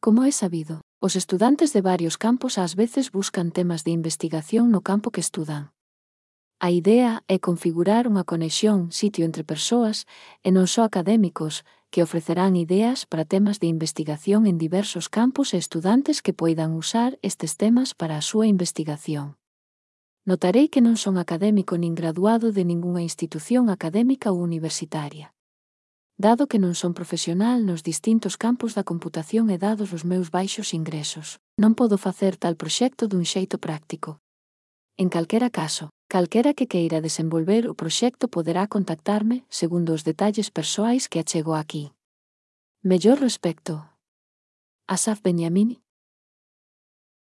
Como é sabido, os estudantes de varios campos ás veces buscan temas de investigación no campo que estudan. A idea é configurar unha conexión sitio entre persoas, e non só académicos, que ofrecerán ideas para temas de investigación en diversos campos e estudantes que poidan usar estes temas para a súa investigación. Notarei que non son académico nin graduado de ningunha institución académica ou universitaria dado que non son profesional nos distintos campos da computación e dados os meus baixos ingresos. Non podo facer tal proxecto dun xeito práctico. En calquera caso, calquera que queira desenvolver o proxecto poderá contactarme segundo os detalles persoais que achego aquí. Mellor respecto. Asaf Benjamini